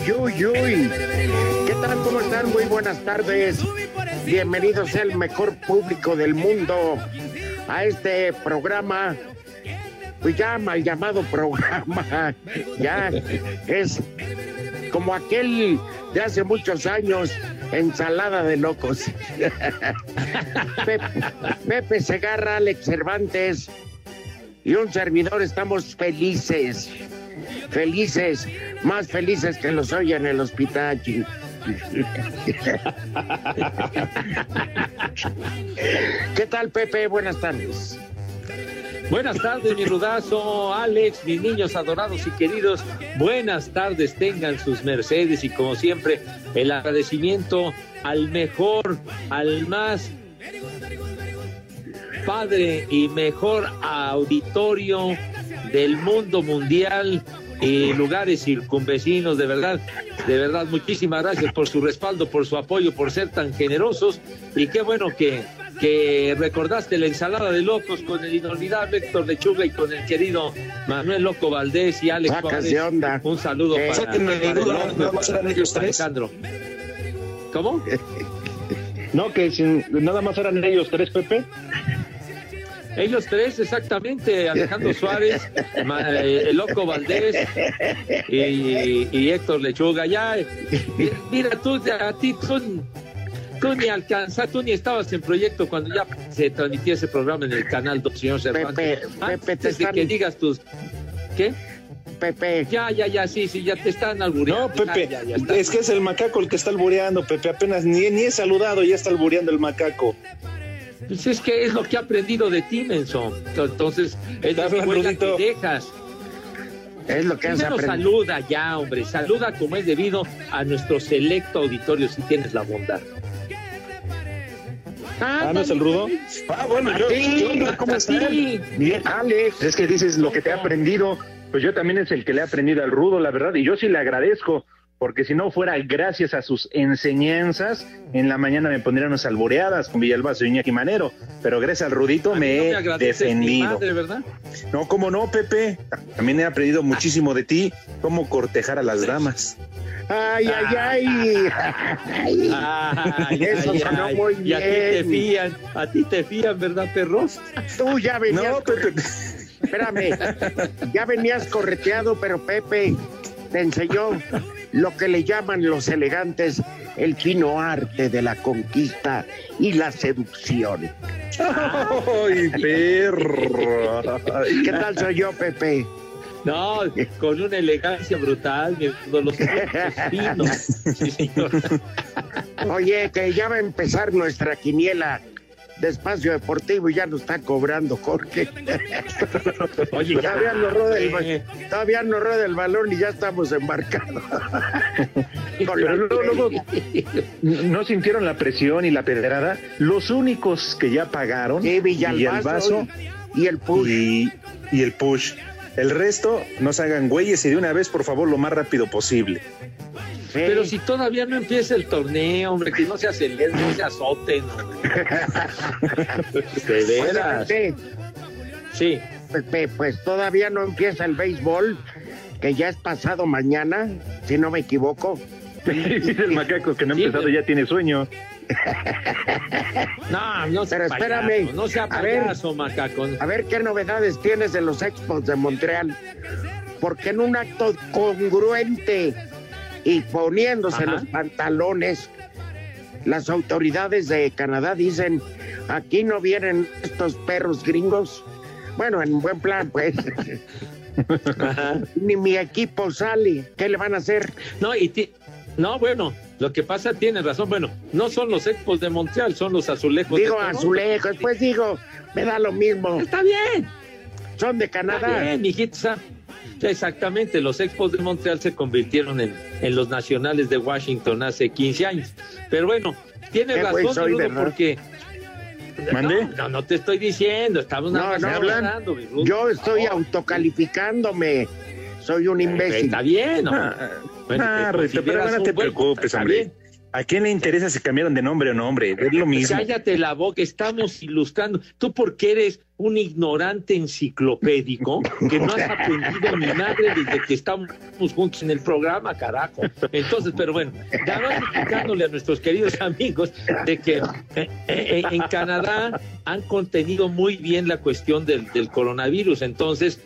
Uy. ¿Qué tal? ¿Cómo están? Muy buenas tardes. Bienvenidos al mejor público del mundo a este programa. Pues ya mal llamado programa. Ya es como aquel de hace muchos años, ensalada de locos. Pepe, Pepe Segarra, Alex Cervantes y un servidor estamos felices, felices, más felices que los hoy en el hospital. ¿Qué tal, Pepe? Buenas tardes. Buenas tardes, mi rudazo, Alex, mis niños adorados y queridos. Buenas tardes, tengan sus mercedes y como siempre, el agradecimiento al mejor, al más padre y mejor auditorio del mundo mundial y lugares circunvecinos, de verdad, de verdad, muchísimas gracias por su respaldo, por su apoyo, por ser tan generosos y qué bueno que, que recordaste la ensalada de locos con el inolvidable Héctor Lechuga y con el querido Manuel Loco Valdés y Alex Juárez. de onda. Un saludo Eh, para, para duda, ellos tres. Alejandro. ¿Cómo? No, que sin- nada más eran ellos tres, Pepe. Ellos tres, exactamente, Alejandro Suárez, Ma- eh, el Loco Valdés y, y Héctor Lechuga. Ya, eh, mira, tú, a ti, tú, tú ni alcanzas, tú ni estabas en proyecto cuando ya se transmitía ese programa en el canal 2, señor Cervantes. Pepe, Antes Pepe, te de que digas tus... ¿Qué? Pepe, Ya, ya, ya, sí, sí, ya te están albureando. No, Pepe, Ya, ya, es que es el macaco el que está albureando, Pepe. Apenas ni, ni he saludado, ya está albureando el macaco. Pues es que es lo que he aprendido de ti, Menso. Entonces, es la que dejas. es lo que has Primero aprendido. saluda ya, hombre, saluda como es debido a nuestro selecto auditorio, si tienes la bondad. Ah, ¿no es el rudo? Ah, bueno, yo, Sí, yo- ¿cómo están? Sí, Bien, Alex, es que dices lo que te he aprendido. Pues yo también es el que le he aprendido al rudo, la verdad, y yo sí le agradezco, porque si no fuera gracias a sus enseñanzas, en la mañana me pondrían unas alboreadas con Villalbazo y Iñaki Manero, pero gracias al rudito me no he defendido. madre, ¿verdad? No, cómo no, Pepe. También he aprendido muchísimo de ti, cómo cortejar a las damas. Ay, ay, ay. Ay. Ay, Eso ay, sonó ay, muy Y a ti te bien. fían, a ti te fían, ¿verdad, perros? Tú ya venías, No, Pepe. espérame, ya venías correteado, pero Pepe te enseñó lo que le llaman los elegantes el fino arte de la conquista y la seducción. ¡Ay, perro! ¿Qué tal soy yo, Pepe? No, con una elegancia brutal, mi- los finos. Sí, señor. Oye, que ya va a empezar nuestra quiniela de espacio deportivo y ya nos está cobrando Jorge. Oye, ya, Todavía no rueda el, ba- todavía no rueda el balón y ya estamos embarcados. Pero luego, luego, ¿no sintieron la presión y la pedrada? Los únicos que ya pagaron, Sí, Villalbazo y el push. y, y el push. El resto, no se hagan güeyes y de una vez, por favor, lo más rápido posible. Pero si todavía no empieza el torneo, hombre, que no se aceleren, no se azoten. De veras. Sí. Pepe, pues todavía no empieza el béisbol, que ya es pasado mañana, si no me equivoco. Dice el macaco que no ha Sí, empezado ya tiene sueño. No, no sea Pero payaso, espérame. no sea A ver. payaso, macaco. A ver qué novedades tienes de los Expos de Montreal. Porque en un acto congruente y poniéndose Ajá. los pantalones, las autoridades de Canadá dicen, aquí no vienen estos perros gringos. Bueno, en buen plan, pues. Ni mi equipo sale. ¿Qué le van a hacer? No, y ti- no, bueno, lo que pasa tiene razón. Bueno, no son los Expos de Montreal, son los azulejos. de Digo Toronto. azulejos, pues digo, me da lo mismo. Está bien. Son de Está Canadá. bien, mijito. Exactamente, los Expos de Montreal se convirtieron en, en los nacionales de Washington hace 15 años. Pero bueno, tiene Qué güey razón, soy, porque. ¿Mandé? No, no, no te estoy diciendo, estamos No, no, hablando. Yo estoy No, autocalificándome. Soy un imbécil. Está bien, ¿no? Ah, Bueno, ah, te Rito, pero no te preocupes, hombre. ¿A quién le interesa si cambiaron de nombre o nombre? Es lo mismo. Cállate la boca, estamos ilustrando. Tú porque eres un ignorante enciclopédico que no has aprendido ni madre desde que estamos juntos en el programa, carajo. Entonces, pero bueno, ya vamos explicándole a nuestros queridos amigos de que eh, eh, en Canadá han contenido muy bien la cuestión del, del coronavirus. Entonces,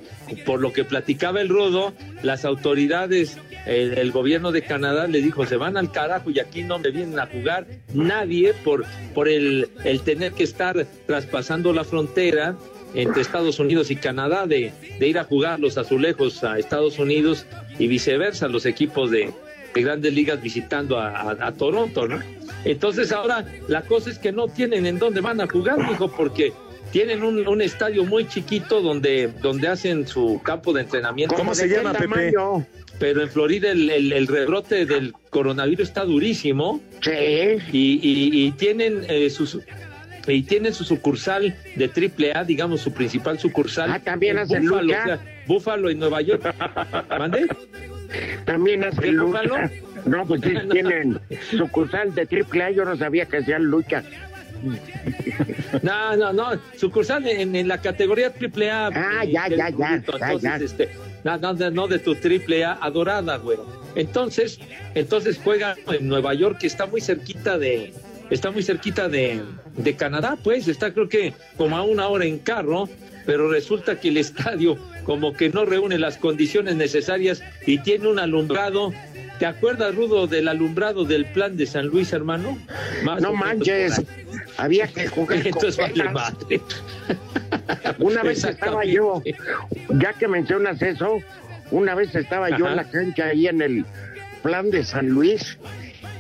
por lo que platicaba el Rudo, las autoridades, el, el gobierno de Canadá le dijo, se van al carajo y aquí no me vienen a jugar nadie por, por el, el tener que estar traspasando la frontera entre Estados Unidos y Canadá, de, de ir a jugar los azulejos a Estados Unidos y viceversa, los equipos de, de grandes ligas visitando a, a- a Toronto, ¿no? Entonces ahora la cosa es que no tienen en dónde van a jugar, dijo, porque tienen un, un estadio muy chiquito donde, donde hacen su campo de entrenamiento. ¿Cómo se ¿De qué llama, Pepe? tamaño? Pero en Florida el, el- el rebrote del coronavirus está durísimo Sí. y, y- y tienen eh, sus y tienen su sucursal de triple A, digamos su principal sucursal. Ah, también en hacen Búfalo, lucha. o sea, Búfalo en Nueva York. ¿Mande? También hace ¿Qué, lucha. Búfalo? No, pues sí, No. tienen sucursal de triple A. Yo no sabía que hacían lucha. No, no, no, sucursal en, en la categoría triple A. Ah, eh, ya, ya, ya, Entonces, ya. este, no, no, de- tu triple A adorada, güero. Entonces, entonces juega en Nueva York, que está muy cerquita de, está muy cerquita de, de Canadá, pues, está creo que como a una hora en carro, pero resulta que el estadio como que no reúne las condiciones necesarias y tiene un alumbrado. ¿Te acuerdas, Rudo, del alumbrado del plan de San Luis, hermano? Más No manches. Había que jugar con Entonces vale velas. madre. Una vez estaba yo, ya que mencionas eso, una vez estaba yo en la cancha ahí en el plan de San Luis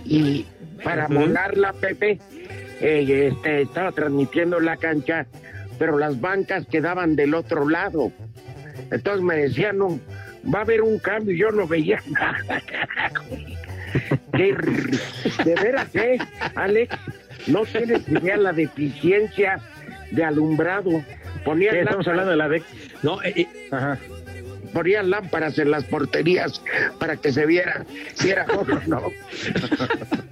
y para Ujú. volarla, Pepe, eh, este, estaba transmitiendo la cancha, pero las bancas quedaban del otro lado. Entonces me decían, no, va a haber un cambio, y yo no veía nada, carajo. Qué de veras, ¿eh, Alex? No tienes idea la deficiencia de alumbrado. Ponían, Sí, Estamos hablando de la DEC. No, eh, eh, Ajá. ponían lámparas en las porterías para que se viera si era gol o no.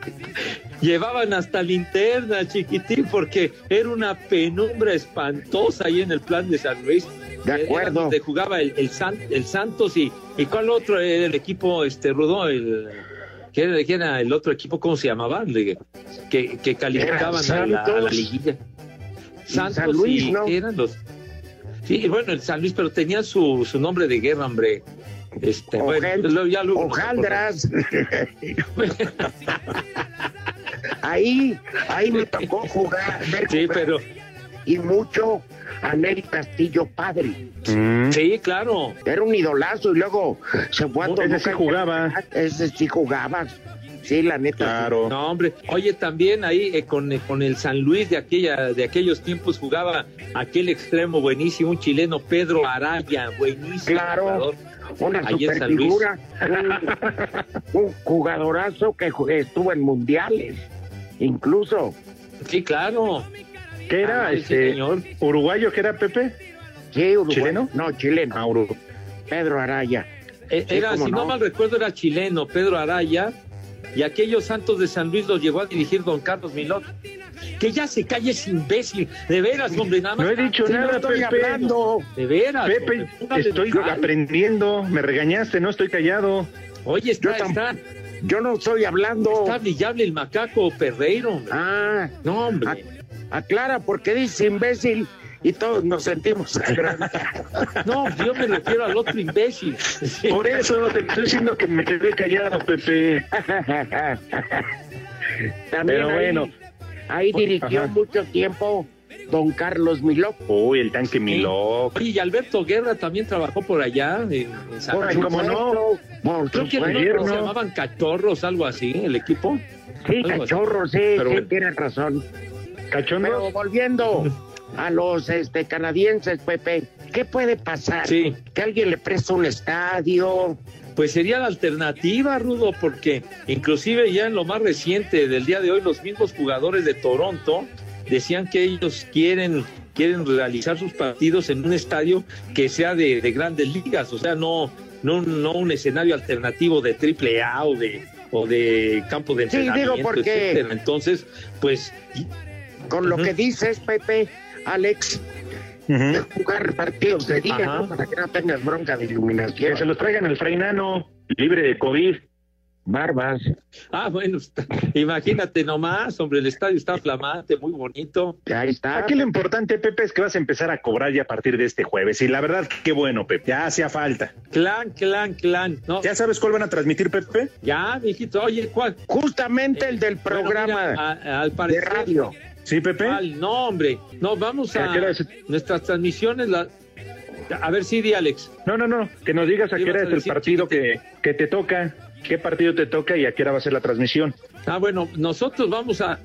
llevaban hasta linterna, chiquitín, porque era una penumbra espantosa ahí en el plan de San Luis. De Era acuerdo. donde jugaba el, el, San- el Santos y, y cuál otro era el equipo, este Rudo, el ¿quién era, quién era el otro equipo? ¿Cómo se llamaba? Que, que calificaban a la, a la Santos. liguilla. Santos San Luis, y- ¿no? ¿qué eran los? Sí, bueno, el San Luis, pero tenía su, su nombre de guerra, hombre. Este, bueno, Ojel- ya luego nos Hojaldras. ahí, ahí me tocó jugar, ver Sí, pero y mucho a Neri Castillo padre. Mm. sí, claro. Era un idolazo y luego se fue a Ese Toluca. sí jugaba. Ese sí jugaba. Sí, la neta. sí. Claro. No, hombre. Oye, también ahí eh, con, eh, con el San Luis de aquella de aquellos tiempos jugaba aquel extremo buenísimo, un chileno Pedro Araya, buenísimo. Claro. jugador. Una. Un, un jugadorazo que estuvo en mundiales. Incluso. Sí, claro. ¿Qué era? Ah, este, señor. ¿Uruguayo que era Pepe? Sí, Uruguay. ¿Chileno? No, chileno. Ah. Pedro Araya. Eh, Sí, Era, si no no. mal recuerdo, era chileno, Pedro Araya, y aquellos Santos de San Luis los llevó a dirigir don Carlos Milot. Que ya se calle ese imbécil. De veras, hombre, nada más. No he dicho no nada, estoy Pepe. hablando. De veras. Pepe, hombre, estoy aprendiendo. Me regañaste, no estoy callado. Oye, está, Yo está. Yo no estoy hablando. Está brillable el macaco Perreiro. hombre. Ah, No, hombre. Ac- aclara porque dice imbécil y todos nos sentimos agrandados. No, yo me refiero al otro imbécil. Sí. Por eso te estoy diciendo que me quedé callado, Pepe. También Pero ahí- bueno. Ahí dirigió Ajá. mucho tiempo don Carlos Miló. Uy, el tanque. Oye, y Alberto Guerra también trabajó por allá, en, en San Por Ay, ¿cómo no? Por Creo que no, se llamaban cachorros, algo así, el equipo. Sí, algo así. cachorro, sí, Pero sí, bueno. tienes razón. Pero volviendo a los este, canadienses, Pepe, ¿qué puede pasar? Sí. Que alguien le presta un estadio. Pues sería la alternativa, Rudo, porque inclusive ya en lo más reciente del día de hoy, los mismos jugadores de Toronto decían que ellos quieren quieren realizar sus partidos en un estadio que sea de, de grandes ligas, o sea, no, no, no un escenario alternativo de triple A o de, o de campo de Sí, digo, entrenamiento, porque- etcétera. Entonces, pues Con lo que dices, Pepe, Alex, Ujú. jugar partidos de día. ¿no? Para que no tengas bronca de iluminación. Que se los traigan al Freinano, libre de COVID. Barbas. Ah, bueno, está- imagínate nomás, hombre, el estadio está flamante, muy bonito. Ahí está. Aquí lo importante, Pepe, es que vas a empezar a cobrar ya a partir de este jueves. Y la verdad, qué bueno, Pepe. Ya hacía falta. Clan, clan, clan. No, ¿Ya sabes cuál van a transmitir, Pepe? ya, mijito, oye, ¿cuál? Justamente el del Bueno, programa mira, a- al de radio. Sí, Pepe. ¿cuál? No, hombre, no, vamos ¿A nuestras transmisiones, la... a ver si di Alex. No, no, no. Que nos digas a ¿Qué hora es el partido que, que te toca. ¿Qué partido te toca y a qué hora va a ser la transmisión? Ah, bueno, nosotros vamos a...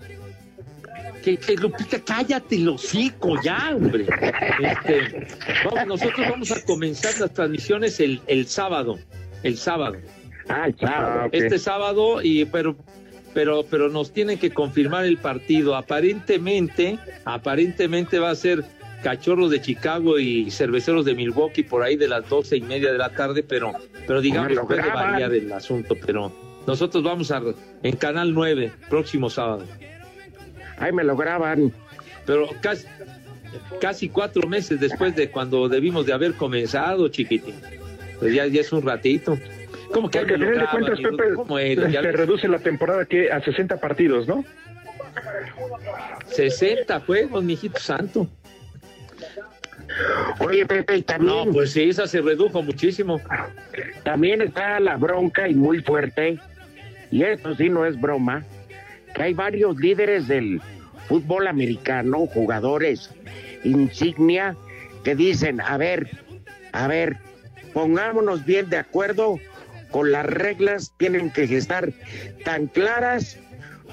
Que, que Lupita, cállate el hocico ya, hombre. Este, vamos, nosotros vamos a comenzar las transmisiones el, el sábado, el sábado. Ah. Ah, ok. este sábado y pero pero pero nos tienen que confirmar el partido. Aparentemente aparentemente va a ser cachorros de Chicago y cerveceros de Milwaukee por ahí de las doce y media de la tarde pero pero digamos lo puede variar el asunto pero nosotros vamos a en canal 9 próximo sábado. Ahí me lo graban. pero casi casi cuatro meses después de cuando debimos de haber comenzado chiquitín. Pues ya, ya es un ratito ¿Cómo que Porque al final de cuentas, Pepe, se ves. reduce la temporada que a 60 partidos, ¿no? 60 juegos, mijito santo. Oye, Pepe, y también, No, pues sí, esa se redujo muchísimo. también está la bronca y muy fuerte, y esto sí no es broma, que hay varios líderes del fútbol americano, jugadores insignia, que dicen, a ver, a ver, pongámonos bien de acuerdo con las reglas, tienen que estar tan claras,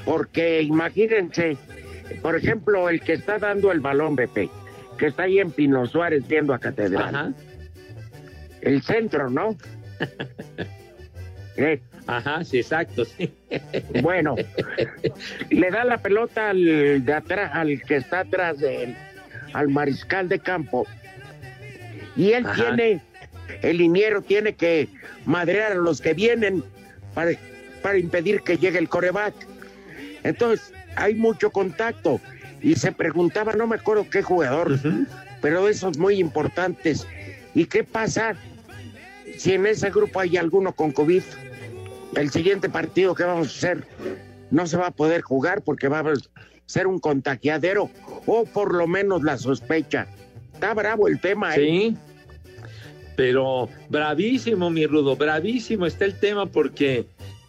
porque imagínense, por ejemplo, el que está dando el balón, Pepe, que está ahí en Pino Suárez viendo a Catedral. Ajá, El centro, ¿no? Eh, ajá, sí, exacto, sí. bueno, le da la pelota al de atrás, al que está atrás de él, al mariscal de campo. Y él Ajá. tiene, el liniero tiene que madrear a los que vienen para, para impedir que llegue el coreback. Entonces, hay mucho contacto. Y se preguntaba, no me acuerdo qué jugador, Ujú. pero de esos muy importantes. ¿Y qué pasa si en ese grupo hay alguno con COVID? El siguiente partido que vamos a hacer no se va a poder jugar porque va a ser un contagiadero o por lo menos la sospecha. Está bravo el tema, ¿eh? Sí. Pero bravísimo, mi Rudo, bravísimo está el tema porque,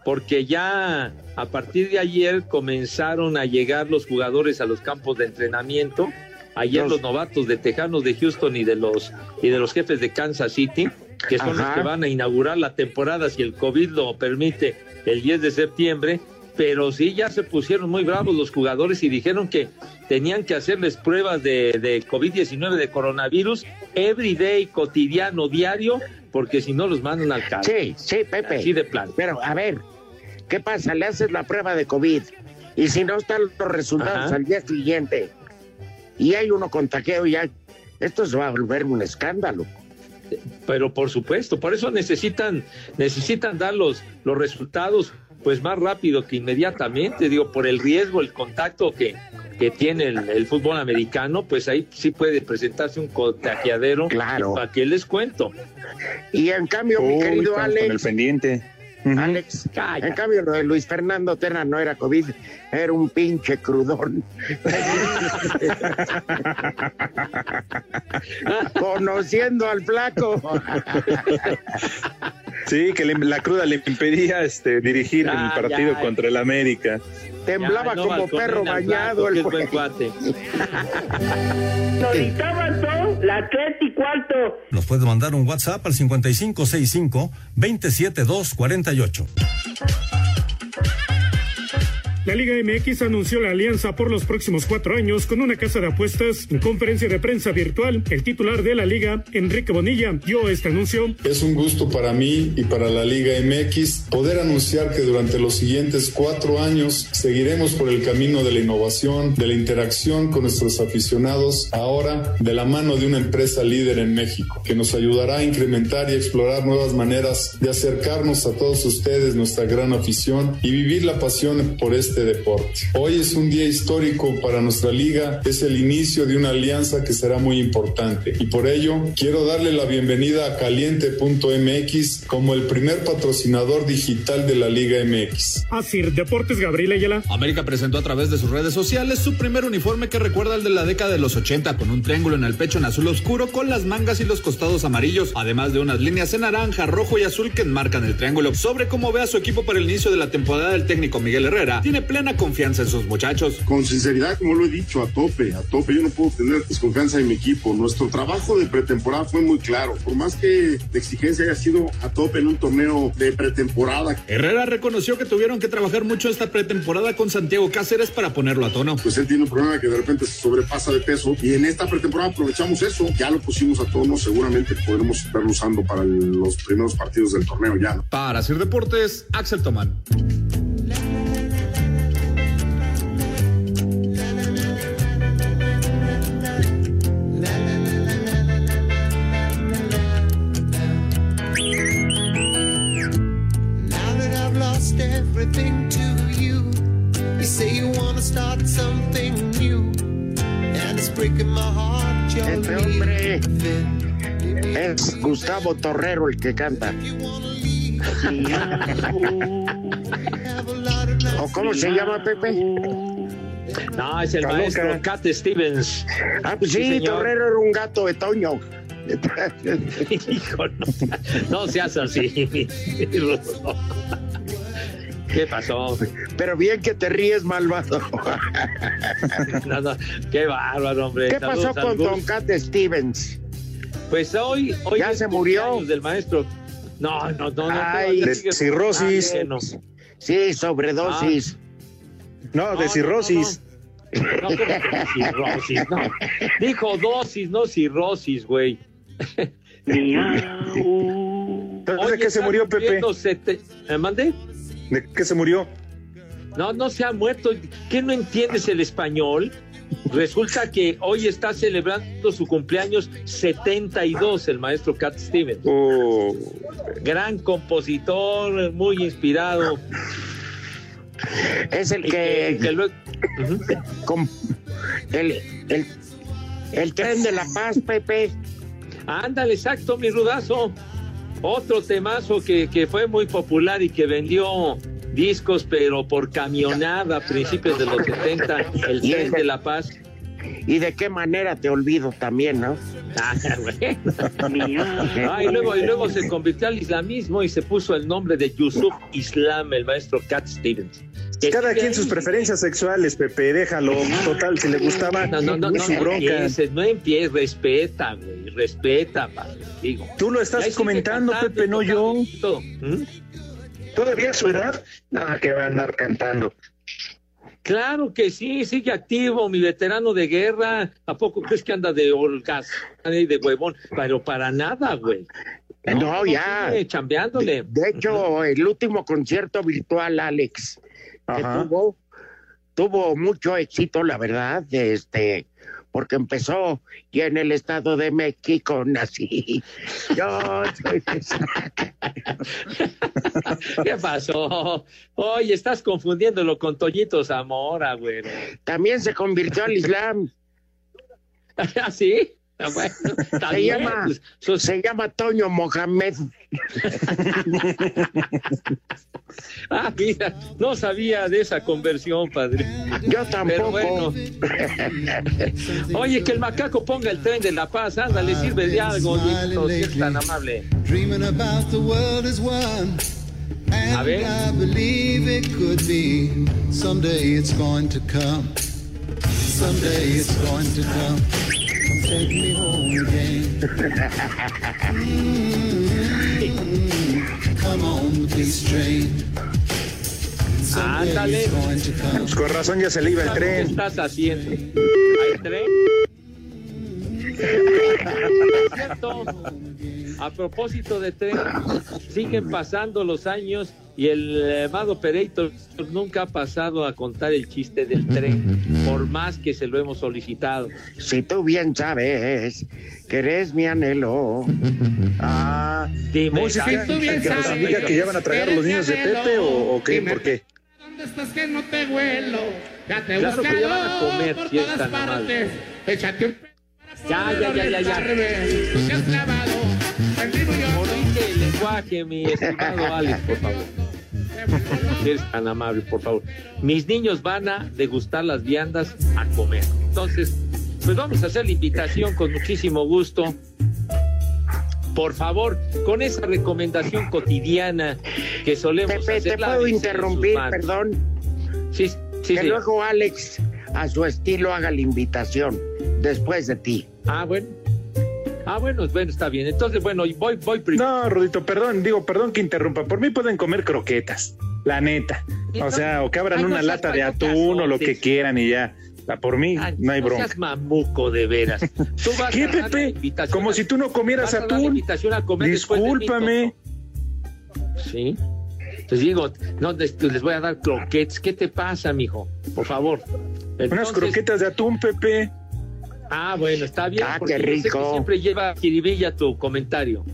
porque ya a partir de ayer comenzaron a llegar los jugadores a los campos de entrenamiento. Ayer Los- los novatos de Tejanos de Houston y de los y de los jefes de Kansas City, que son los que van a inaugurar la temporada si el COVID lo permite el 10 de septiembre, pero sí ya se pusieron muy bravos los jugadores y dijeron que tenían que hacerles pruebas de, de COVID-19 de coronavirus everyday, cotidiano, diario, porque si no los mandan al carro. Sí, sí, Pepe. Así de plan. Pero a ver, ¿qué pasa? Le haces la prueba de COVID y si no están los resultados Ajá. al día siguiente y hay uno contagiado ya, esto se va a volver un escándalo. Pero por supuesto, por eso necesitan, necesitan dar los, los resultados pues más rápido que inmediatamente, digo, por el riesgo, el contacto que, que tiene el, el fútbol americano, pues ahí sí puede presentarse un contagiadero. Claro. ¿Para qué les cuento? Y en cambio, mi querido estamos con el Alex, pendiente. Alex. En cambio, lo de Luis Fernando Terra no era COVID, era un pinche crudón. Conociendo al flaco. Sí, que la cruda le impedía este, dirigir el partido contra el América. Temblaba como perro bañado el buen cuate. la tres y cuarto. Nos puede mandar un WhatsApp al 5565 27248. La Liga MX anunció la alianza por los próximos cuatro años con una casa de apuestas. En conferencia de prensa virtual, el titular de la Liga, Enrique Bonilla, dio este anuncio. Es un gusto para mí y para la Liga MX poder anunciar que durante los siguientes cuatro años seguiremos por el camino de la innovación, de la interacción con nuestros aficionados, ahora de la mano de una empresa líder en México, que nos ayudará a incrementar y explorar nuevas maneras de acercarnos a todos ustedes, nuestra gran afición, y vivir la pasión por este este deporte. Hoy es un día histórico para nuestra liga, es el inicio de una alianza que será muy importante y por ello quiero darle la bienvenida a caliente.mx como el primer patrocinador digital de la Liga MX. Así, Deportes Gabriel Ayala. América presentó a través de sus redes sociales su primer uniforme que recuerda al de la década de los 80 con un triángulo en el pecho en azul oscuro con las mangas y los costados amarillos, además de unas líneas en naranja, rojo y azul que enmarcan el triángulo. Sobre cómo ve a su equipo para el inicio de la temporada del técnico Miguel Herrera, tiene plena confianza en sus muchachos. Con sinceridad, como lo he dicho, a tope, a tope. Yo no puedo tener desconfianza en mi equipo. Nuestro trabajo de pretemporada fue muy claro. Por más que la exigencia haya sido a tope en un torneo de pretemporada. Herrera reconoció que tuvieron que trabajar mucho esta pretemporada con Santiago Cáceres para ponerlo a tono. Pues él tiene un problema que de repente se sobrepasa de peso y en esta pretemporada aprovechamos eso. Ya lo pusimos a tono. Seguramente podremos estarlo usando para los primeros partidos del torneo ya. Para hacer deportes, Axel Tomán. Es Gustavo Torrero el que canta. ¿O cómo se llama, Pepe? No, es el maestro Cat Stevens. Ah, pues sí, Torrero era un gato de Toño. Hijo, no, no seas así. ¿Qué pasó? Pero bien que te ríes, malvado. no, qué bárbaro, hombre. ¿Qué pasó con Don Cat Stevens? Pues hoy, hoy ya se murió del maestro. No, no, no, no. Ay, de cirrosis. Ah, sí, sobredosis. Ah. No, de cirrosis. No, no, cirrosis, no. Dijo dosis, no cirrosis, güey. ¿De qué se murió, Pepe? ¿Me mandé? ¿De qué se murió? No, no se ha muerto. ¿Qué no entiendes el español? Resulta que hoy está celebrando su cumpleaños 72 el maestro Cat Stevens. Oh. Gran compositor, muy inspirado. Es el que... el, el, el tren de la paz, Pepe. Ándale, exacto, mi rudazo. Otro temazo que, que fue muy popular y que vendió discos, pero por camionada a principios de los 70, el tren de la paz. ¿Y de qué manera te olvido también, no? Ah, ah, y, luego, y luego se convirtió al islamismo y se puso el nombre de Yusuf Islam, el maestro Cat Stevens. Cada quien sus preferencias sexuales, Pepe, déjalo. Total, si le gustaba, no, no, no, no, su bronca. no empieces, respeta, güey, respeta, digo. Tú lo estás comentando, Pepe, no yo. ¿Mm? Todavía a su edad, nada que va a andar cantando. Claro que sí, sigue activo, mi veterano de guerra. ¿A poco crees que anda de holgas y de huevón? Pero para nada, güey. No, ya. chambeándole. De, hecho, el último concierto virtual, Alex, que tuvo, tuvo mucho éxito, la verdad, este, porque empezó y en el Estado de México nací. Yo soy ¿Qué pasó? Oye, estás confundiéndolo con Toñito Zamora, güey. También se convirtió al Islam. ¿Ah, sí? Bueno, está Se llama, se llama Toño Mohamed. Ah, mira, no sabía de esa conversión, padre. Yo Pero tampoco. bueno. Oye, que el macaco ponga el tren de la paz, ándale, sirve de algo, Dieguito, si es tan amable. Dreaming about the world as one. And A ver. I believe it could be. Someday it's going to come. Someday it's going to come. Take me home again. Come on, train. Ándale. Pues con razón ya se le iba el ¿Qué tren. estás haciendo? ¿Al tren? Cierto. A propósito de tren, siguen pasando los años y el amado Pereito nunca ha pasado a contar el chiste del tren, por más que se lo hemos solicitado. Si tú bien sabes que eres mi anhelo. Ah, Dime, música ¿sabes? que nos diga que ya van a tragar los niños de Pepe o, o qué, ¿por qué? ¿Dónde estás que no te huelo? Ya te Claro que ya van a comer, por si todas partes. Échate un Ya, ya, ya, ya, ya. Corrige el lenguaje, mi estimado Alex, por favor. Si eres tan amable, por favor. Mis niños van a degustar las viandas a comer. Entonces, pues vamos a hacer la invitación con muchísimo gusto. Por favor, con esa recomendación cotidiana que solemos Pepe, hacer. te puedo interrumpir, perdón. Sí, sí, que sí. luego Alex, a su estilo, haga la invitación después de ti. Ah, bueno. Ah, bueno, bueno, está bien. Entonces, bueno, voy, voy primero. No, Rudito, perdón, digo, perdón que interrumpa. Por mí pueden comer croquetas, la neta. O sea, o que abran Ay, no una lata de atún o lo que quieran y ya. Ah, Por mí, no hay No bronca. seas mamuco, de veras. Tú vas ¿Qué, a Pepe? Como a- si tú no comieras atún. invitación a comer Discúlpame. Sí. Entonces digo, no, les, les voy a dar croquetes. ¿Qué te pasa, mijo? Por favor. Unas croquetas de atún, Pepe. Ah, bueno, está bien. Ah, porque qué yo sé que rico. siempre lleva jiribilla tu comentario.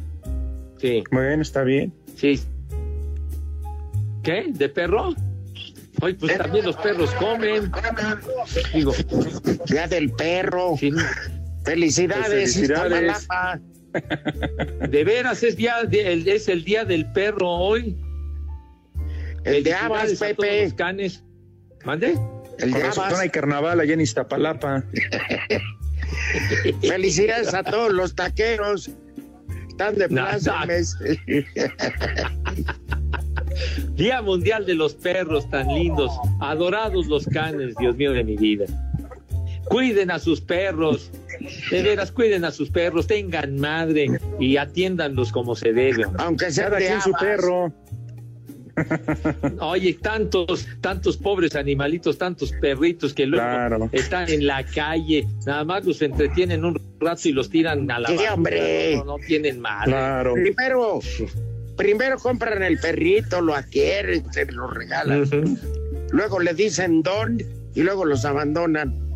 Sí, Bueno, está bien. sí. ¿Qué? ¿De perro? Oye, pues también los perros comen. Digo, Día del perro. sí, Felicidades, Felicidades. Iztapalapa. de veras es, día de- es el día del perro hoy. El de Abas, Felicidades Pepe. los canes. ¿Mande? El Con de Abas. hay carnaval allá en Iztapalapa. Felicidades a todos los taqueros. Están de plácemes. Día Mundial de los Perros tan lindos, adorados los canes, Dios mío de mi vida. Cuiden a sus perros, de veras cuiden a sus perros, tengan madre y atiéndanlos como se debe. Aunque sea de su perro. Oye, tantos, tantos pobres animalitos, tantos perritos que luego Claro. están en la calle, nada más los entretienen un rato y los tiran a la Sí, hombre. No, no tienen madre. Claro. Primero, primero compran el perrito, lo adquieren, se lo regalan. Luego le dicen don y luego los abandonan.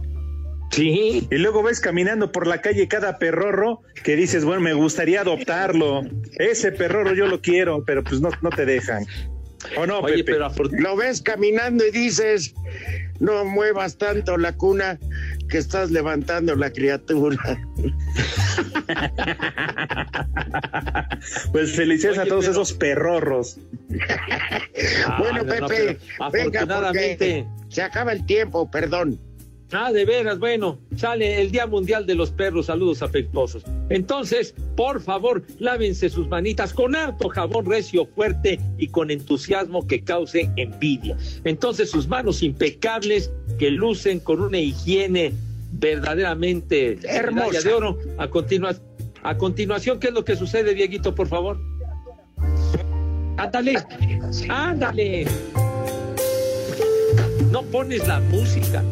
Sí, Y luego ves caminando por la calle cada perrorro que dices, bueno, me gustaría adoptarlo. Ese perrorro yo lo quiero, pero pues no, no te dejan. ¿O no, oye, Pepe? pero. Lo ves caminando y dices, no muevas tanto la cuna que estás levantando la criatura. Pues felicidades Oye, a todos pero- esos perrorros. bueno, Ah, no, no, Pepe, pero venga, afortunadamente. porque se acaba el tiempo, perdón. Ah, de veras, bueno, sale el Día Mundial de los Perros, saludos afectuosos. Entonces, por favor, lávense sus manitas con harto jabón recio, fuerte y con entusiasmo que cause envidia. Entonces, sus manos impecables que lucen con una higiene verdaderamente de Hermosa. de oro. A, continua- a continuación, ¿qué es lo que sucede, Dieguito, por favor? Ándale, ándale. No pones la música,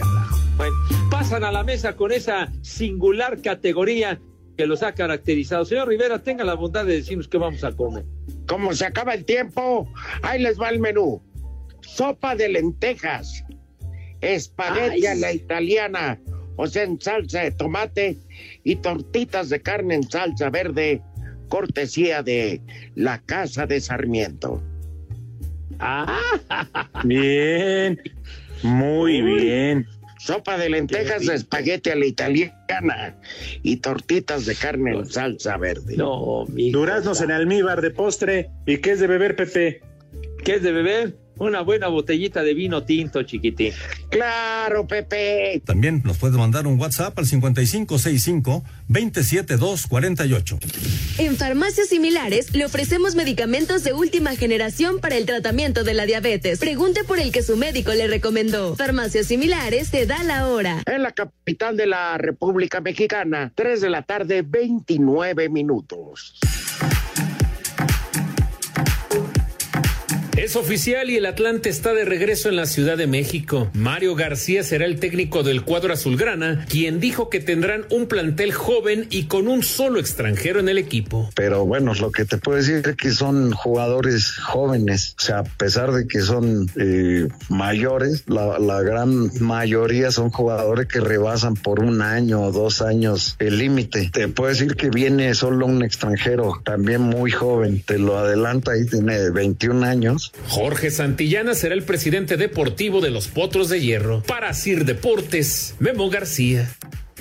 pasan a la mesa con esa singular categoría que los ha caracterizado. Señor Rivera, tenga la bondad de decirnos qué vamos a comer. Como se acaba el tiempo, ahí les va el menú. Sopa de lentejas, espagueti a la italiana, o sea, en salsa de tomate y tortitas de carne en salsa verde, cortesía de la Casa de Sarmiento. Ah, Bien, muy Uy. bien. Sopa de lentejas, espagueti a la italiana y tortitas de carne en salsa verde. No, mi Duraznos en almíbar de postre. ¿Y qué es de beber, Pepe? ¿Qué es de beber? Una buena botellita de vino tinto, chiquitín. Claro, Pepe. También nos puede mandar un WhatsApp al 5565-27248. En farmacias similares le ofrecemos medicamentos de última generación para el tratamiento de la diabetes. Pregunte por el que su médico le recomendó. Farmacias similares te da la hora. En la capital de la República Mexicana, 3 de la tarde, 29 minutos. Es oficial y el Atlante está de regreso en la Ciudad de México. Mario García será el técnico del cuadro azulgrana, quien dijo que tendrán un plantel joven y con un solo extranjero en el equipo. Pero bueno, lo que te puedo decir es que son jugadores jóvenes, o sea, a pesar de que son eh, mayores, la, la gran mayoría son jugadores que rebasan por un año o dos años el límite. Te puedo decir que viene solo un extranjero, también muy joven, te lo adelanta ahí, tiene 21 años. Jorge Santillana será el presidente deportivo de los Potros de Hierro. Para Sir Deportes, Memo García.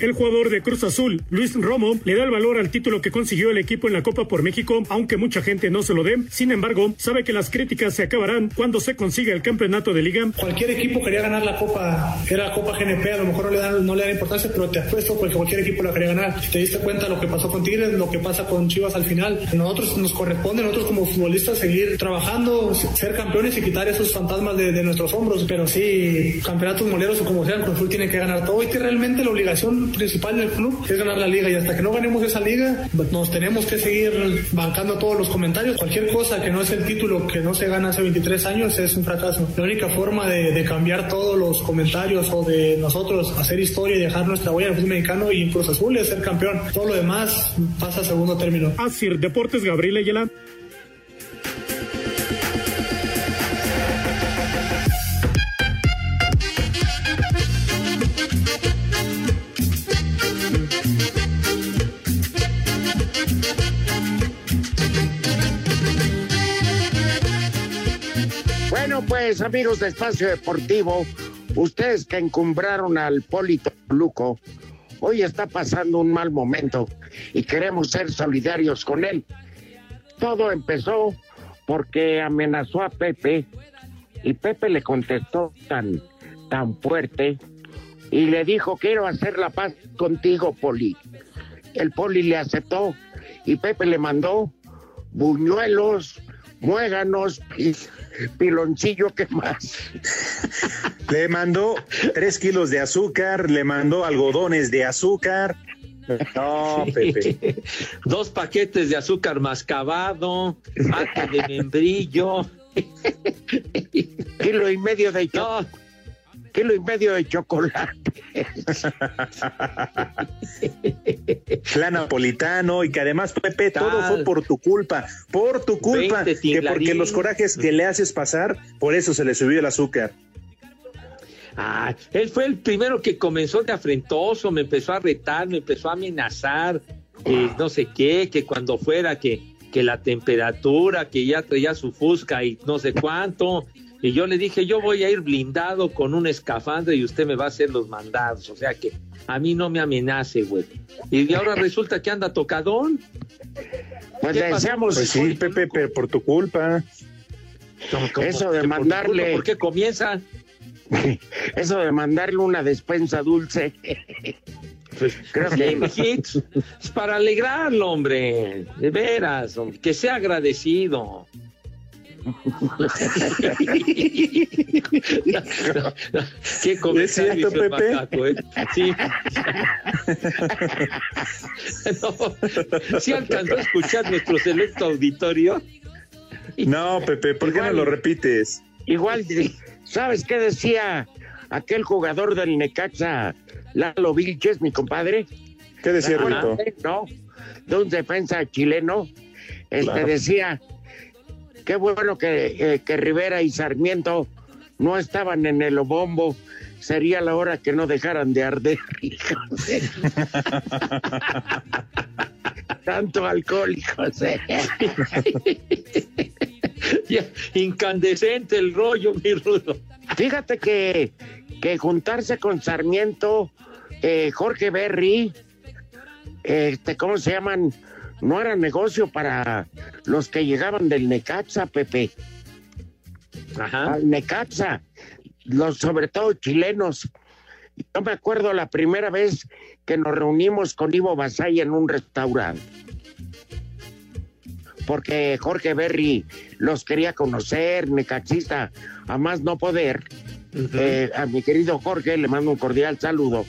El jugador de Cruz Azul, Luis Romo, le da el valor al título que consiguió el equipo en la Copa por México, aunque mucha gente no se lo dé. Sin embargo, sabe que las críticas se acabarán cuando se consiga el campeonato de liga. Cualquier equipo quería ganar la Copa, era la Copa GNP, a lo mejor no le dan, no le dan importancia, pero te apuesto porque cualquier equipo la quería ganar. Te diste cuenta lo que pasó con Tigres, lo que pasa con Chivas al final. Nosotros nos corresponde, nosotros como futbolistas, seguir trabajando, ser campeones y quitar esos fantasmas de, de nuestros hombros. Pero sí, campeonatos moleros o como sean, Cruz Azul tiene que ganar todo y que realmente la obligación principal del club es ganar la liga y hasta que no ganemos esa liga nos tenemos que seguir bancando todos los comentarios. Cualquier cosa que no es el título que no se gana hace 23 años es un fracaso. La única forma de, de cambiar todos los comentarios o de nosotros hacer historia y dejar nuestra huella en el fútbol mexicano y en Cruz Azul es ser campeón. Todo lo demás pasa a segundo término. Así, Deportes Gabriel Ayala. Bueno, pues amigos de Espacio Deportivo, ustedes que encumbraron al Polito Luco, hoy está pasando un mal momento y queremos ser solidarios con él. Todo empezó porque amenazó a Pepe y Pepe le contestó tan, tan fuerte y le dijo, quiero hacer la paz contigo, Poli. El Poli le aceptó y Pepe le mandó buñuelos, muéganos y piloncillo, ¿qué más? Le mandó tres kilos de azúcar, le mandó algodones de azúcar. No, Pepe. Dos paquetes de azúcar mascabado, mate de membrillo. Kilo y medio de cho- Kilo y medio de chocolate. Plan napolitano y que además, Pepe, todo fue por tu culpa, por tu culpa, 20 que porque los corajes que le haces pasar, por eso se le subió el azúcar. Ah, él fue el primero que comenzó de afrentoso, me empezó a retar, me empezó a amenazar, que no sé qué, que cuando fuera, que, que la temperatura, que ya traía su fusca y no sé cuánto. Y yo le dije, yo voy a ir blindado con un escafandra y usted me va a hacer los mandados. O sea que a mí no me amenace, güey. Y ahora resulta que anda tocadón. Pues ¿Qué le deseamos Pues sí, Pepe, pero por tu culpa. eso de ¿Por mandarle, ¿Por qué comienza? eso de mandarle una despensa dulce. Creo Sí, que para alegrarlo, hombre. De veras, hombre, que sea agradecido. Qué comentario ¿Es cierto, Pepe? macaco, ¿eh? Sí. No, ¿Sí alcanzó a escuchar nuestro selecto auditorio? No, Pepe, ¿por qué no Igual. lo repites? igual, ¿sabes qué decía aquel jugador del Necaxa, Lalo Vilches, mi compadre? ¿Qué decía ¿Se Rito? ¿No? De un defensa chileno. Este Claro. decía, qué bueno que, eh, que Rivera y Sarmiento no estaban en el bombo. Sería la hora que no dejaran de arder. Tanto alcohol, incandescente el rollo, mi rudo. Fíjate que que juntarse con Sarmiento, eh, Jorge Berry, este, ¿cómo se llaman? No era negocio para los que llegaban del Necaxa, Pepe. Ajá. Al Necaxa, los sobre todo chilenos. Yo me acuerdo la primera vez que nos reunimos con Ivo Basay en un restaurante. Porque Jorge Berry los quería conocer, necaxista, a más no poder. Eh, a mi querido Jorge le mando un cordial saludo.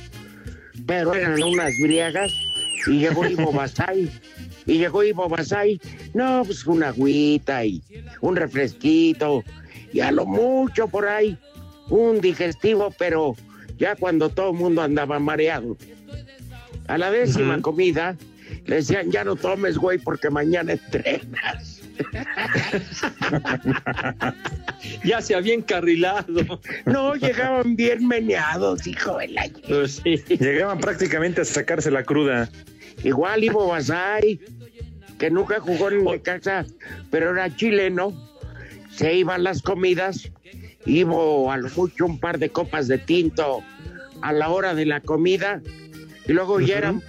Pero eran unas griegas y llegó Ivo Basay. Y llegó Ivo Basay, no, pues una agüita y un refresquito. Y a lo mucho por ahí, un digestivo, pero ya cuando todo el mundo andaba mareado. A la décima comida le decían, ya no tomes, güey, porque mañana entrenas. ya se había encarrilado. No, llegaban bien meneados, hijo de la... Pues sí. Llegaban prácticamente a sacarse la cruda. Igual Ivo Basay, que nunca jugó en mi casa, pero era chileno, se iban a las comidas, Ivo a lo mucho un par de copas de tinto a la hora de la comida, y luego ya eran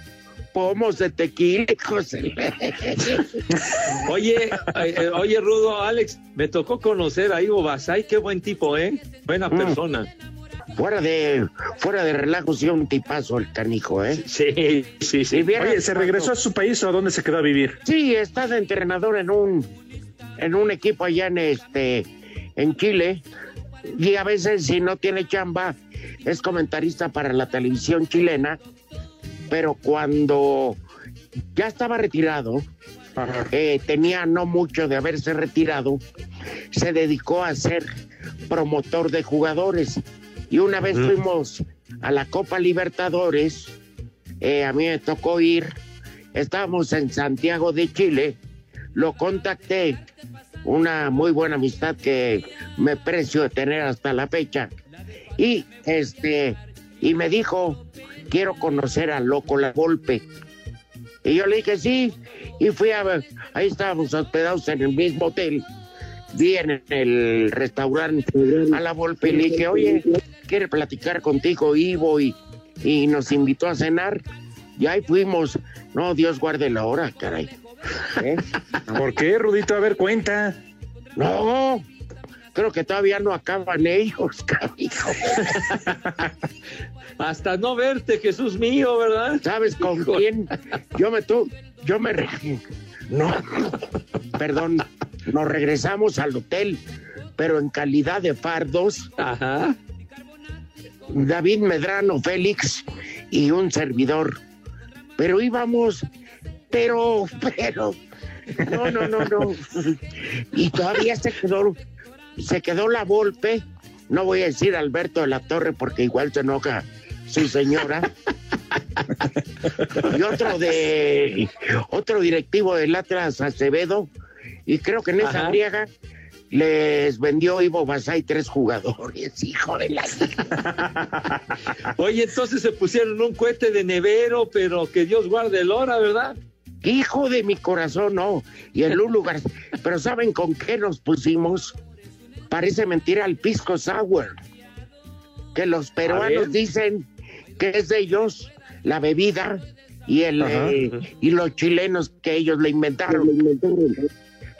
pomos de tequila, José. Oye, eh, oye, Rudo, Alex, me tocó conocer a Ivo Basay, qué buen tipo, ¿eh? Buena Mm. persona. Fuera de, fuera de relajo, sí, un tipazo el canijo, ¿eh? Sí, sí, sí. Oye, ¿se regresó a su país o a dónde se quedó a vivir? Sí, está de entrenador en un, en un equipo allá en este, en Chile. Y a veces, si no tiene chamba, es comentarista para la televisión chilena. Pero cuando ya estaba retirado, eh, tenía no mucho de haberse retirado, se dedicó a ser promotor de jugadores. Y una vez Mm. fuimos a la Copa Libertadores, eh, a mí me tocó ir, estábamos en Santiago de Chile, lo contacté, una muy buena amistad que me precio de tener hasta la fecha, y este, y me dijo, quiero conocer al loco La Volpe. Y yo le dije sí, y fui a ver, ahí estábamos hospedados en el mismo hotel, vi en el restaurante a La Volpe y le dije, oye, quiere platicar contigo Ivo y, y nos invitó a cenar. Y ahí fuimos. No, Dios guarde la hora, caray. ¿Eh? ¿Por qué, Rudito? A ver, cuenta. No, creo que todavía no acaban ellos, carijo. Hasta no verte, Jesús mío, ¿verdad? ¿Sabes con quién? Yo me tu, yo me no, perdón, nos regresamos al hotel, pero en calidad de fardos. Ajá. David Medrano, Félix y un servidor. Pero íbamos, pero, pero, no, no, no, no. Y todavía se quedó, se quedó la Volpe. No voy a decir Alberto de la Torre porque igual se enoja su señora. Y otro de, otro directivo del Atlas Acevedo. Y creo que en esa Ajá. griega les vendió Ivo Basay tres jugadores, hijo de la... Oye, entonces se pusieron un cohete de nevero, pero que Dios guarde el hora, ¿verdad? Hijo de mi corazón, no. Y el Lulu García. Pero ¿saben con qué nos pusimos? Parece mentira el pisco sour. Que los peruanos dicen que es de ellos la bebida y el eh, y los chilenos que ellos le inventaron.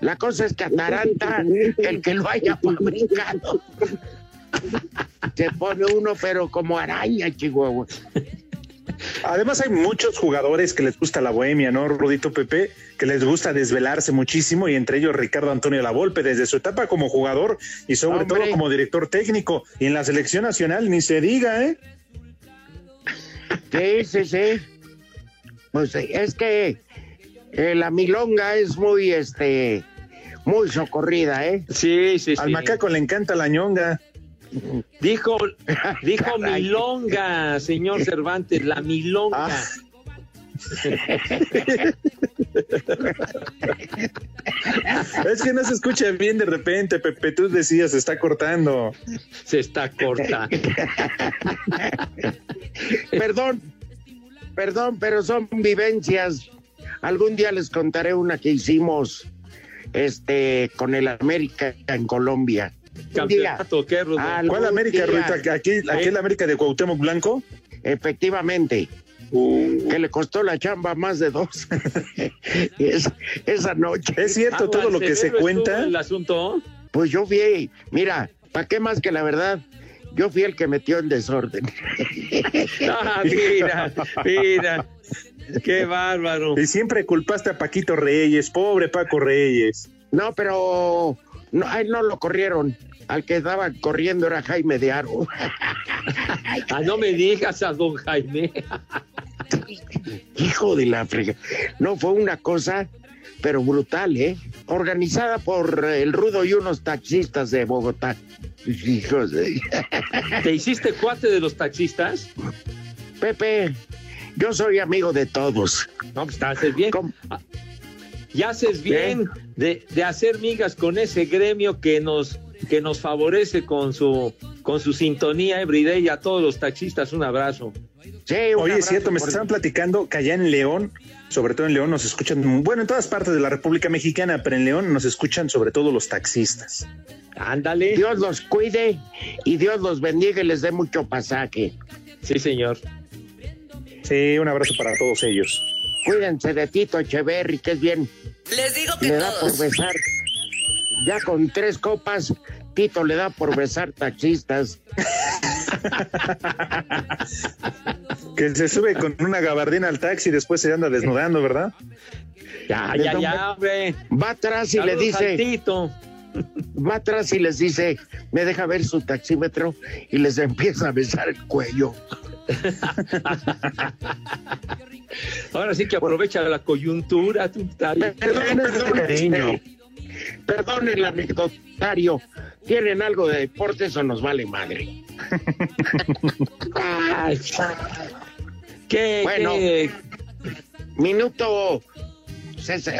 La cosa es que Ataranta, el que lo haya fabricado, se pone uno, pero como araña, Chihuahua. Además hay muchos jugadores que les gusta la bohemia, ¿no, Rudito Pepe? Que les gusta desvelarse muchísimo y entre ellos Ricardo Antonio Lavolpe desde su etapa como jugador y sobre Hombre. todo como director técnico y en la selección nacional ni se diga, ¿eh? Sí, sí, sí. Pues es que eh, la milonga es muy, este, muy socorrida, ¿eh? Sí, sí, Al macaco le encanta la ñonga. Dijo, dijo milonga, señor Cervantes, la milonga. Ah. Es que no se escucha bien de repente, Pepe. Tú decías, se está cortando. Se está corta. Perdón, perdón, pero son vivencias. Algún día les contaré una que hicimos este, con el América en Colombia. Campeonato, ¿qué, Rudo? ¿Cuál América, día. Rudito? ¿Aquí, aquí el América de Cuauhtémoc Blanco? Efectivamente. Uh. Que le costó la chamba más de dos Es- esa noche. Es cierto todo lo que se cuenta. el asunto? Pues yo fui, mira, ¿para qué más que la verdad? Yo fui el que metió el desorden. Ah, mira, mira. Qué bárbaro. Y siempre culpaste a Paquito Reyes, pobre Paco Reyes. No, pero no, a él no lo corrieron. Al que estaba corriendo era Jaime de Aro. Ah, no me digas a don Jaime. Hijo de la frega. No, fue una cosa, pero brutal, ¿eh? Organizada por el Rudo y unos taxistas de Bogotá. Hijos de... ¿Te hiciste cuate de los taxistas? Pepe, yo soy amigo de todos. No, pues haces bien. Ah, Y haces bien de, de hacer migas con ese gremio que nos, que nos favorece con su, con su sintonía everyday y a todos los taxistas un abrazo. Sí, un Oye, es cierto, me por- estaban platicando que allá en León, sobre todo en León, nos escuchan, bueno, en todas partes de la República Mexicana, pero en León nos escuchan sobre todo los taxistas. Ándale. Dios los cuide y Dios los bendiga y les dé mucho pasaje. Sí, señor. Sí, un abrazo para todos ellos. Cuídense de Tito Echeverry, que es bien. Les digo que Le da por besar. Ya con tres copas, Tito le da por besar taxistas. Que se sube con una gabardina al taxi y después se anda desnudando, ¿verdad? Ya, ya, ya, hombre. Va atrás y le Saludos dice, Tito. va atrás y les dice, me deja ver su taxímetro y les empieza a besar el cuello. Ahora sí que aprovecha la coyuntura. Tú, bien. Perdón, el anecdotario. ¿Tienen algo de deportes o nos vale madre? Ay, ¿Qué, Bueno. qué? Minuto.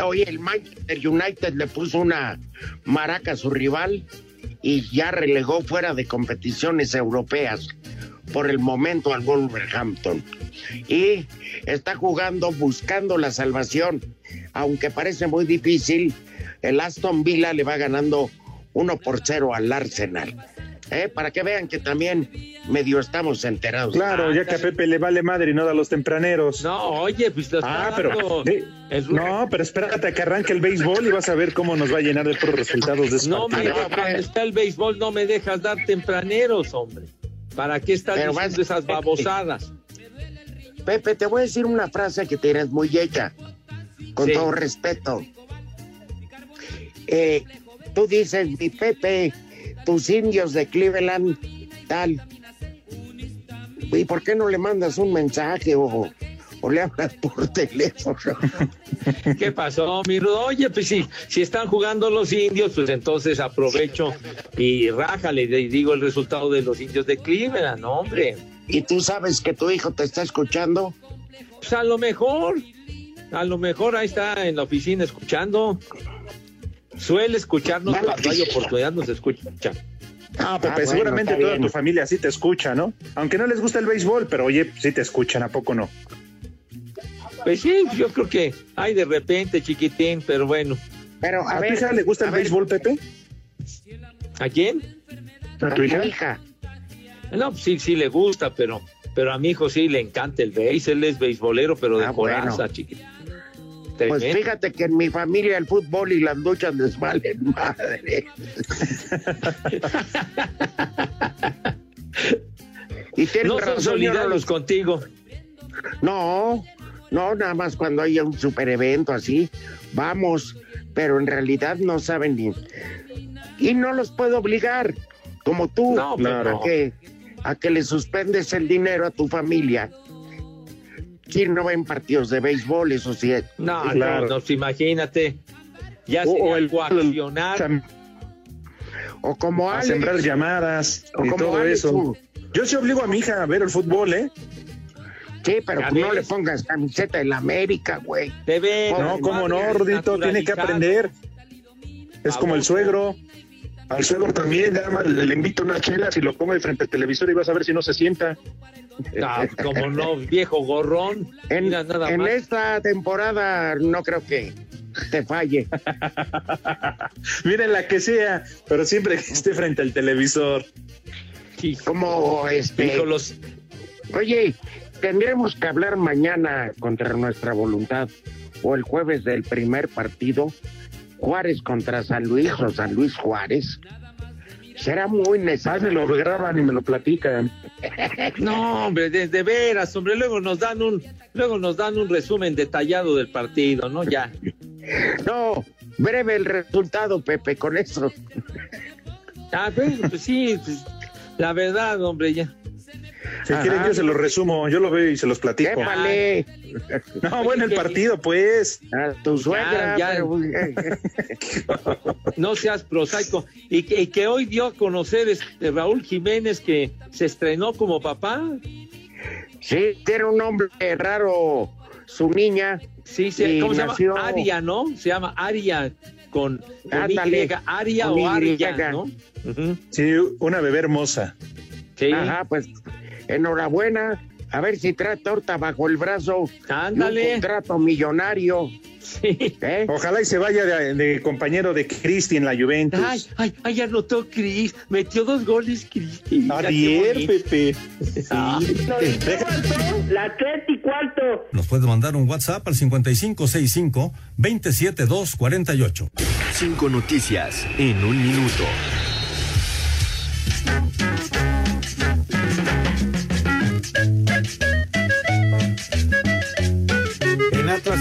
Oye, el Manchester United le puso una maraca a su rival y ya relegó fuera de competiciones europeas por el momento al Wolverhampton. Y está jugando buscando la salvación, aunque parece muy difícil. El Aston Villa le va ganando 1 por 0 al Arsenal. ¿Eh? Para que vean que también medio estamos enterados. Claro, ya que a Pepe le vale madre y no da los tempraneros. No, oye, pues lo está Ah, pero eh, no, pero espérate a que arranque el béisbol y vas a ver cómo nos va a llenar de puros resultados de No, partido. mira, cuando está el béisbol no me dejas dar tempraneros, hombre. ¿Para qué estás Pero diciendo vas- esas babosadas? Pepe, te voy a decir una frase que tienes muy hecha, con Sí. todo respeto. Eh, tú dices, mi Pepe, tus indios de Cleveland, tal. ¿Y por qué no le mandas un mensaje o, o le hablas por teléfono? ¿Qué pasó, mi Rudo? Oye, pues si, si están jugando los indios, pues entonces aprovecho y rájale y digo el resultado de los indios de Cleveland, ¿no, hombre. ¿Y tú sabes que tu hijo te está escuchando? Pues a lo mejor, a lo mejor ahí está en la oficina escuchando. Suele escucharnos cuando hay oportunidad, nos escucha. Ah, Pepe, Ah, bueno, seguramente toda bien. tu familia sí te escucha, ¿no? Aunque no les gusta el béisbol, pero oye, sí te escuchan, ¿a poco no? Pues sí, yo creo que hay de repente, chiquitín, pero bueno. Pero ¿A, a tu hija le gusta el ver, béisbol, Pepe? ¿A quién? ¿A tu hija? hija. No, pues sí, sí le gusta, pero, pero a mi hijo sí le encanta el béis, él es beisbolero, pero de Ah, bueno. coraza, chiquitín. Pues fíjate que en mi familia el fútbol y las luchas les valen madre. y tienes no son razón, yo no solidarios los contigo. No, no, nada más cuando haya un super evento así, vamos, pero en realidad no saben ni. Y no los puedo obligar, como tú, No, claro. a, que, a que le suspendes el dinero a tu familia. Si no ven partidos de béisbol, eso sí. No, Claro. no, no, pues imagínate. Ya O- sería o el- coaccionar. O como A Alex, sembrar llamadas o y como todo Alex, eso. tú. Yo sí obligo a mi hija a ver el fútbol, ¿eh? Sí, pero Ya tú no le pongas camiseta de la América, güey. De veras, No, cómo no, Rudito, tiene que aprender. Es como el suegro. Al suegro también, nada más le, invito una chela, si lo pongo de frente al televisor y vas a ver si no se sienta. Como no, viejo gorrón. En, Mira, nada en más. esta temporada no creo que te falle. Miren la que sea, pero siempre que esté frente al televisor. Como este. los... Oye, tendremos que hablar mañana contra nuestra voluntad o el jueves del primer partido, Juárez contra San Luis o San Luis Juárez. Será muy necesario. lo graban y me lo platican. No, hombre, de, de, veras, hombre, luego nos dan un, luego nos dan un resumen detallado del partido, ¿no? Ya. No, breve el resultado, Pepe, con eso. Ah, pues, pues sí, pues, la verdad, hombre, ya. Si quieren, yo se los resumo, yo lo veo y se los platico. Épale. No, bueno, el partido, pues. A tu suegra. Ya, ya. pero- No seas prosaico. Y que, y que hoy dio a conocer este Raúl Jiménez que se estrenó como papá. Sí, tiene un nombre raro su niña. Sí, sí, ¿cómo se nació- llama? Aria, ¿no? Se llama Aria con, con Y, Aria con o Aria. Sí, una bebé hermosa. Sí. Ajá, pues enhorabuena. A ver si trae torta bajo el brazo. Ándale. Un contrato millonario. ¿Eh? Ojalá y se vaya de, de compañero de Cristi en la Juventus. Ay, ay, ay, anotó Cris. Metió dos goles, Cristi. Ayer, Pepe. Ah. La tres y cuarto. Nos puede mandar un WhatsApp al 5565-27248. Cinco noticias en un minuto.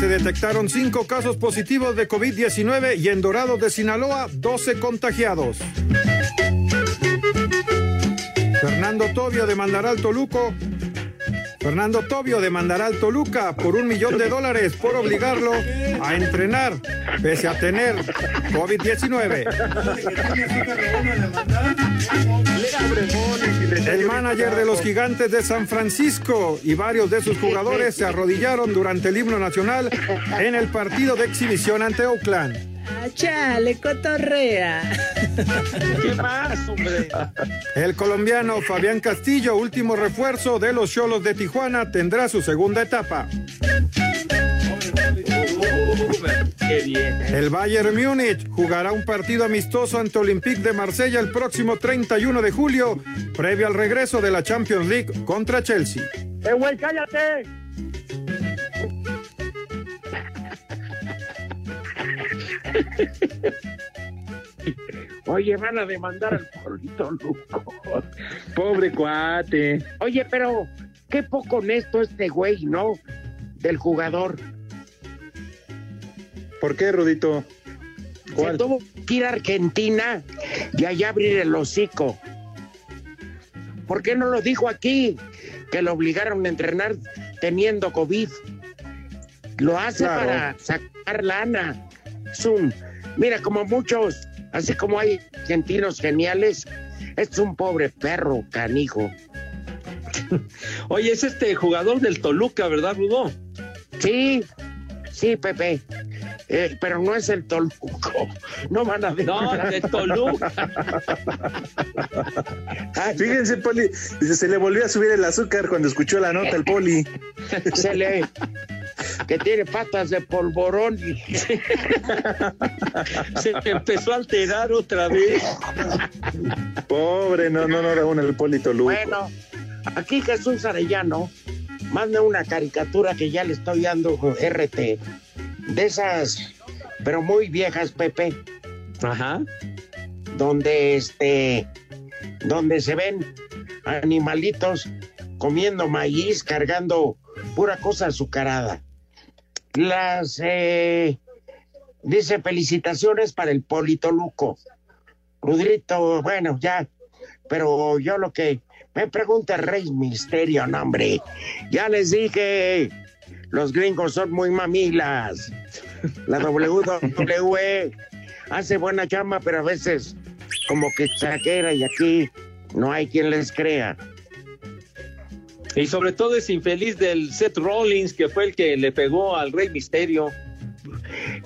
Se detectaron cinco casos positivos de COVID-19 y en Dorado de Sinaloa 12 contagiados. Fernando Tobio demandará al Toluco. Fernando Tobio demandará al Toluca por un millón de dólares por obligarlo a entrenar pese a tener COVID-19. El manager de los gigantes de San Francisco y varios de sus jugadores se arrodillaron durante el himno nacional en el partido de exhibición ante Oakland. Ah, chale, cotorrea. ¿Qué más, hombre? El colombiano Fabián Castillo, último refuerzo de los Cholos de Tijuana, tendrá su segunda etapa. Qué bien. El Bayern Múnich jugará un partido amistoso ante Olympique de Marsella el próximo 31 de julio, previo al regreso de la Champions League contra Chelsea. ¡Eh, güey, cállate! Oye, van a demandar al Polito Luco. Pobre cuate. Oye, pero qué poco honesto este güey, ¿no? Del jugador. ¿Por qué, Rudito? Se tuvo que ir a Argentina y allá abrir el hocico. ¿Por qué no lo dijo aquí? Que lo obligaron a entrenar teniendo COVID. Lo hace Claro. para sacar lana. Es un, mira, como muchos, así como hay argentinos geniales, es un pobre perro, canijo. Oye, es este jugador del Toluca, ¿verdad, Rudo? Sí, sí, Pepe. Eh, pero no es el Toluco. No van a No, de Toluca. Fíjense, Poli, se le volvió a subir el azúcar cuando escuchó la nota el Poli. Se le que tiene patas de polvorón y Se empezó a alterar otra vez. Pobre, no, no, no, Raúl, el Poli Toluca. Bueno, aquí Jesús Arellano manda una caricatura que ya le estoy dando RT, de esas, pero muy viejas, Pepe, Ajá. donde este, donde se ven animalitos comiendo maíz, cargando pura cosa azucarada. Las eh, dice felicitaciones para el Polito Luco. Rudrito, bueno, ya, pero yo lo que me pregunta Rey Misterio, no, hombre. Ya les dije, los gringos son muy mamilas. La WWE hace buena chamba, pero a veces como que exagera y aquí no hay quien les crea. Y sobre todo es infeliz del Seth Rollins, que fue el que le pegó al Rey Misterio.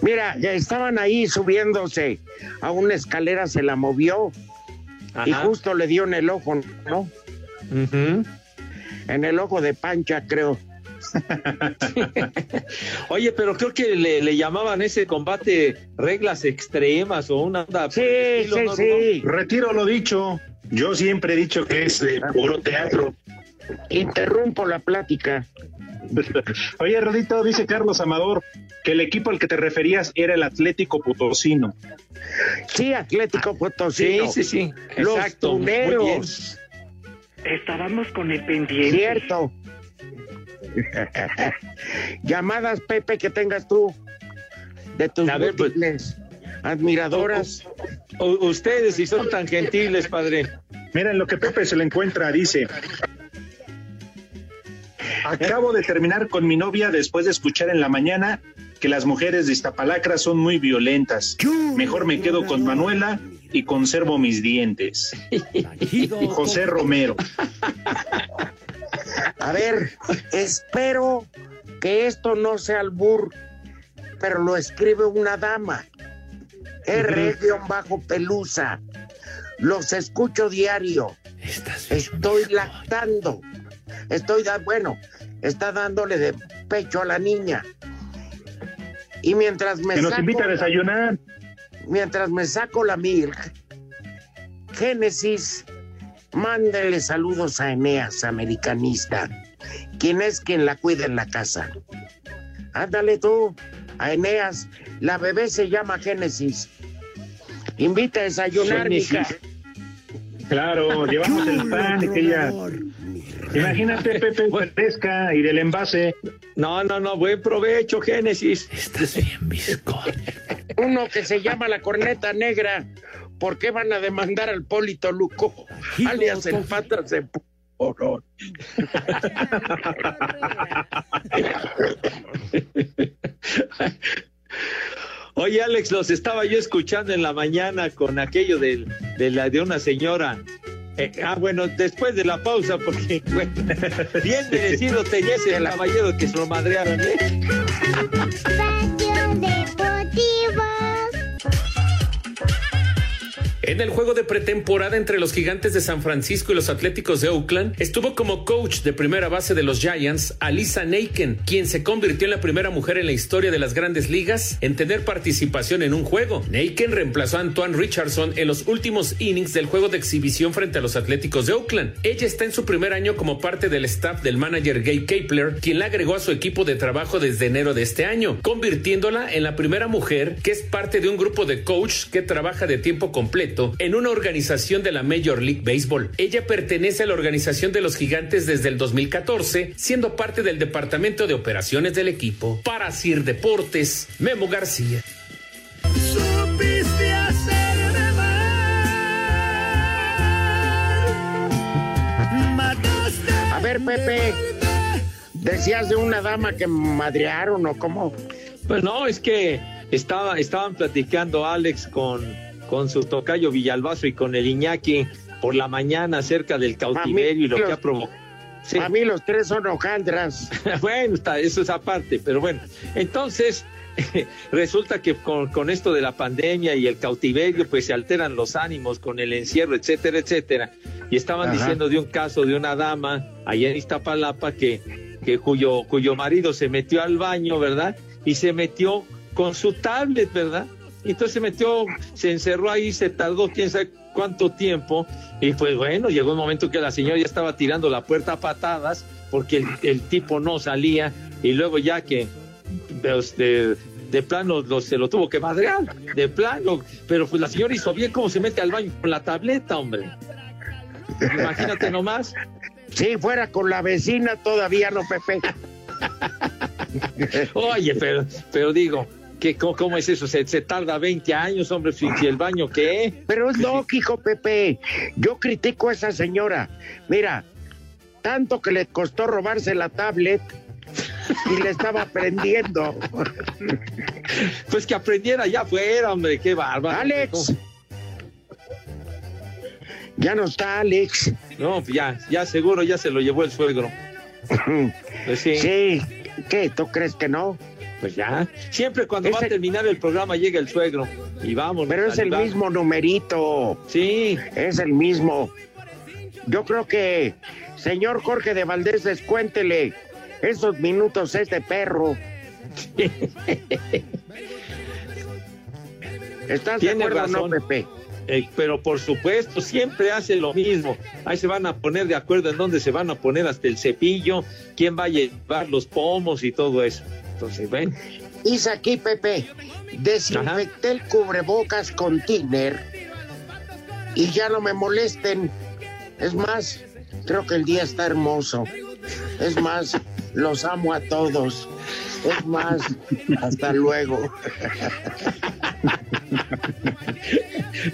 Mira, ya estaban ahí subiéndose a una escalera, se la movió y justo le dio en el ojo, ¿no? En el ojo de Pancha, creo. Oye, pero creo que le, le llamaban ese combate reglas extremas o una onda. Sí, sí, sí. Retiro lo dicho. Yo siempre he dicho que es de puro teatro. Interrumpo la plática. Oye, Rodito, dice Carlos Amador que el equipo al que te referías era el Atlético Potosino. Sí, Atlético Potosino. Sí, sí, sí. Los Exacto. Muy bien. tuneros. Estábamos con el pendiente. Cierto. Llamadas, Pepe, que tengas tú de tus ver, pues- admiradoras. U- ustedes, si son tan gentiles, padre. Mira, en lo que Pepe se le encuentra, dice. Acabo de terminar con mi novia después de escuchar en la mañana que las mujeres de Iztapalacra son muy violentas. Mejor me quedo con Manuela y conservo mis dientes. José Romero. A ver, espero que esto no sea albur, pero lo escribe una dama. R-bajo pelusa. Los escucho diario. Estoy lactando. Estoy da bueno, está dándole de pecho a la niña. Y mientras me Que nos saco invita a la- desayunar. mientras me saco la milk, Génesis, mándele saludos a Eneas, americanista, quien es quien la cuida en la casa. Ándale tú, a Eneas, la bebé se llama Génesis. Invita a desayunar, Génesis. mija. Claro, llevamos el pan y que ella. Imagínate, Pepe, fresca y del envase. No, no, no, buen provecho, Génesis. Estás bien, bizcocho. Uno que se llama la corneta negra. ¿Por qué van a demandar al Polito Luco? Alias el patas de porón. Oye, Alex, los estaba yo escuchando en la mañana con aquello de, la, de una señora. Eh, ah, bueno, después de la pausa, porque bueno, bien merecido tenía ese caballero que se lo madrearon. ¿eh? En el juego de pretemporada entre los gigantes de San Francisco y los Atléticos de Oakland, estuvo como coach de primera base de los Giants Alisa Naken, quien se convirtió en la primera mujer en la historia de las grandes ligas en tener participación en un juego. Naken reemplazó a Antoine Richardson en los últimos innings del juego de exhibición frente a los Atléticos de Oakland. Ella está en su primer año como parte del staff del manager Gabe Kapler, quien la agregó a su equipo de trabajo desde enero de este año, convirtiéndola en la primera mujer que es parte de un grupo de coach que trabaja de tiempo completo en una organización de la Major League Baseball. Ella pertenece a la organización de los gigantes desde el 2014, siendo parte del departamento de operaciones del equipo. Para Sir Deportes, Memo García. A ver, Pepe, decías de una dama que madrearon o cómo. Pues no, es que estaba, estaban platicando Alex con, con su tocayo Villalbazo y con el Iñaki por la mañana acerca del cautiverio y lo que ha provocado. A mí los tres son hojaldras. bueno, está, eso es aparte, pero bueno. Entonces, resulta que con, con esto de la pandemia y el cautiverio, pues se alteran los ánimos con el encierro, etcétera, etcétera. Y estaban Ajá. diciendo de un caso de una dama allá en Iztapalapa que, que cuyo, cuyo marido se metió al baño, ¿verdad? Y se metió con su tablet, ¿verdad? Y entonces se metió, se encerró ahí, se tardó quién sabe cuánto tiempo. Y pues bueno, llegó un momento que la señora ya estaba tirando la puerta a patadas porque el, el tipo no salía. Y luego ya que pues, de, de plano lo- se lo tuvo que madrear, de plano. Pero pues la señora hizo bien cómo se mete al baño con la tableta, hombre. Imagínate nomás. Si fuera con la vecina todavía no, Pepe. Oye, pero, pero digo, que ¿cómo, cómo es eso? Se, se tarda 20 años, hombre, si, si el baño qué. Pero es lógico, Pepe. Yo critico a esa señora. Mira, tanto que le costó robarse la tablet y le estaba aprendiendo. Pues que aprendiera ya fuera, hombre, qué bárbaro. Alex. Ya no está Alex. No, pues ya, ya seguro ya se lo llevó el suegro. Pues sí. Sí. ¿Qué? ¿Tú crees que no? Pues ya. Siempre cuando va a terminar el programa llega el suegro. Y vamos. Pero es el mismo numerito. Sí. Es el mismo. Yo creo que, señor Jorge de Valdés, descuéntele esos minutos este perro. ¿Estás de Tiene acuerdo o no, razón. Pepe? Eh, pero por supuesto, siempre hace lo mismo. Ahí se van a poner de acuerdo en dónde se van a poner hasta el cepillo, quién va a llevar los pomos y todo eso. Entonces, ven. Hice aquí, Pepe. Desinfecté el cubrebocas con tiner y ya no me molesten. Es más, creo que el día está hermoso. Es más, los amo a todos. Es más, hasta luego.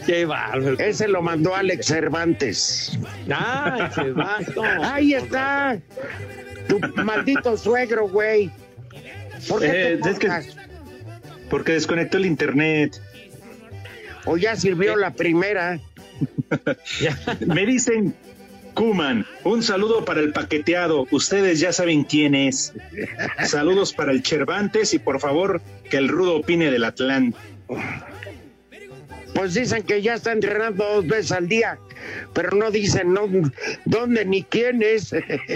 Qué bárbaro. Ese lo mandó Alex Cervantes. Ah, Cervantes. Ahí está. Tu maldito suegro, güey. ¿Por qué Eh, te es que-? Porque desconectó el internet. O ya sirvió la primera. Me dicen Kuman, un saludo para el paqueteado. Ustedes ya saben quién es. Saludos para el Cervantes y por favor que el rudo opine del Atlante. Pues dicen que ya está entrenando dos veces al día, pero no dicen no, dónde ni quién es.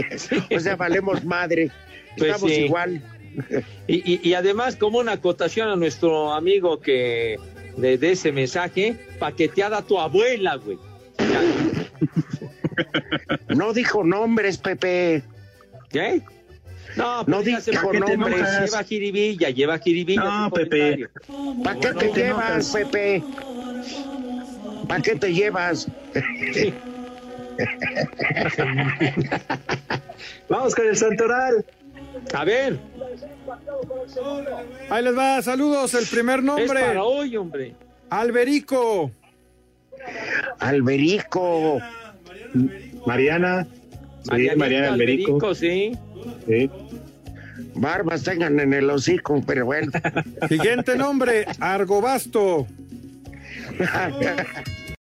o sea, valemos madre. Pues Estamos sí. igual. Y, y- y además, como una acotación a nuestro amigo que de, de ese mensaje, paqueteada tu abuela, güey. No dijo nombres, Pepe. ¿Qué? No, No dijo nombres. Lleva jiribilla, lleva jiribilla. No, Pepe. ¿Para qué te llevas. Pepe? ¿Para qué te llevas? Vamos con el Santoral. A ver, Ahí les va, saludos. El primer es nombre, para hoy, hombre. Alberico. Alberico. Mariana. Sí, Marianita Mariana Alberico. sí. Sí. Barbas tengan en el hocico, pero bueno. Siguiente nombre, Argobasto.